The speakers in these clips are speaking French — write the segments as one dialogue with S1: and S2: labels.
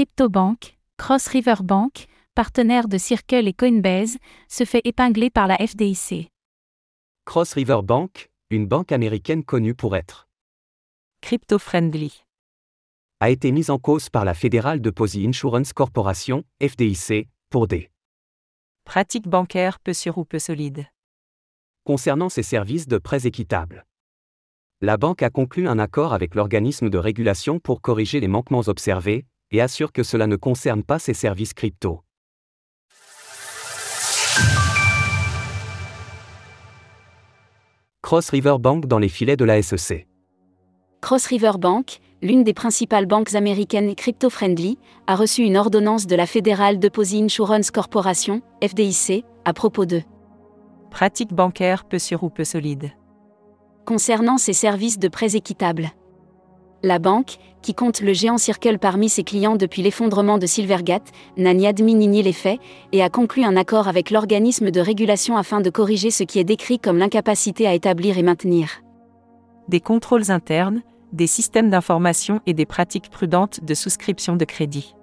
S1: CryptoBank, Cross River Bank, partenaire de Circle et Coinbase, se fait épingler par la FDIC.
S2: Cross River Bank, une banque américaine connue pour être
S3: crypto-friendly,
S2: a été mise en cause par la Federal Deposit Insurance Corporation, FDIC, pour des
S3: pratique bancaire peu sûre ou peu solide.
S2: concernant ses services de prêts équitables. La banque a conclu un accord avec l'organisme de régulation pour corriger les manquements observés et assure que cela ne concerne pas ses services crypto. Cross River Bank dans les filets de la SEC.
S4: Cross River Bank, l'une des principales banques américaines crypto-friendly, a reçu une ordonnance de la Federal Deposit Insurance Corporation, FDIC, à propos de
S3: Pratique bancaire peu sûre ou peu solide.
S4: concernant ses services de prêts équitables. La banque, qui compte le géant Circle parmi ses clients depuis l'effondrement de Silvergate, n'a ni admis ni nié les faits, et a conclu un accord avec l'organisme de régulation afin de corriger ce qui est décrit comme l'incapacité à établir et maintenir.
S3: Des contrôles internes, des systèmes d'information et des pratiques prudentes de souscription de crédit.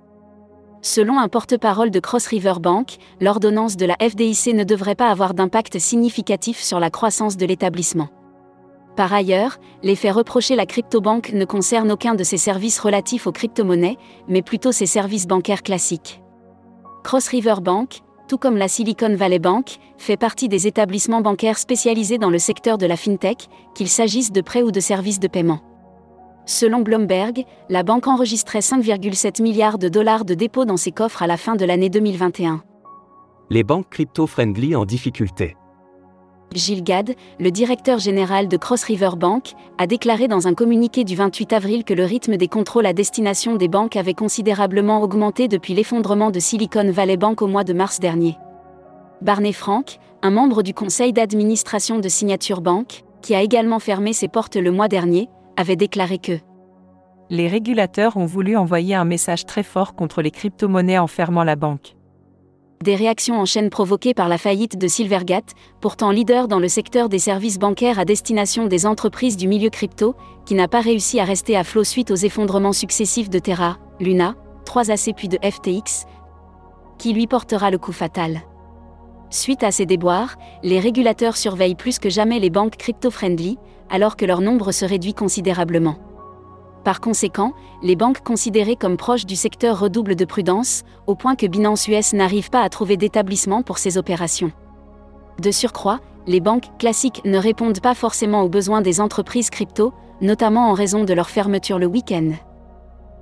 S4: Selon un porte-parole de Cross River Bank, l'ordonnance de la FDIC ne devrait pas avoir d'impact significatif sur la croissance de l'établissement. Par ailleurs, les faits reprochés la cryptobanque ne concernent aucun de ses services relatifs aux crypto-monnaies, mais plutôt ses services bancaires classiques. Cross River Bank, tout comme la Silicon Valley Bank, fait partie des établissements bancaires spécialisés dans le secteur de la fintech, qu'il s'agisse de prêts ou de services de paiement. Selon Bloomberg, la banque enregistrait 5,7 milliards de dollars de dépôts dans ses coffres à la fin de l'année 2021.
S2: Les banques crypto-friendly en difficulté.
S4: Gilles Gad, le directeur général de Cross River Bank, a déclaré dans un communiqué du 28 avril que le rythme des contrôles à destination des banques avait considérablement augmenté depuis l'effondrement de Silicon Valley Bank au mois de mars dernier. Barney Frank, un membre du conseil d'administration de Signature Bank, qui a également fermé ses portes le mois dernier, avait déclaré que
S3: Les régulateurs ont voulu envoyer un message très fort contre les crypto-monnaies en fermant la banque.
S4: Des réactions en chaîne provoquées par la faillite de Silvergate, pourtant leader dans le secteur des services bancaires à destination des entreprises du milieu crypto, qui n'a pas réussi à rester à flot suite aux effondrements successifs de Terra, Luna, 3AC puis de FTX, qui lui portera le coup fatal. Suite à ces déboires, les régulateurs surveillent plus que jamais les banques crypto-friendly, alors que leur nombre se réduit considérablement. Par conséquent, les banques considérées comme proches du secteur redoublent de prudence, au point que Binance US n'arrive pas à trouver d'établissement pour ces opérations. De surcroît, les banques classiques ne répondent pas forcément aux besoins des entreprises crypto, notamment en raison de leur fermeture le week-end.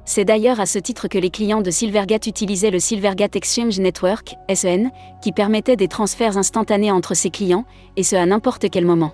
S4: C'est d'ailleurs à ce titre que les clients de Silvergate utilisaient le Silvergate Exchange Network, SEN, qui permettait des transferts instantanés entre ses clients, et ce à n'importe quel moment.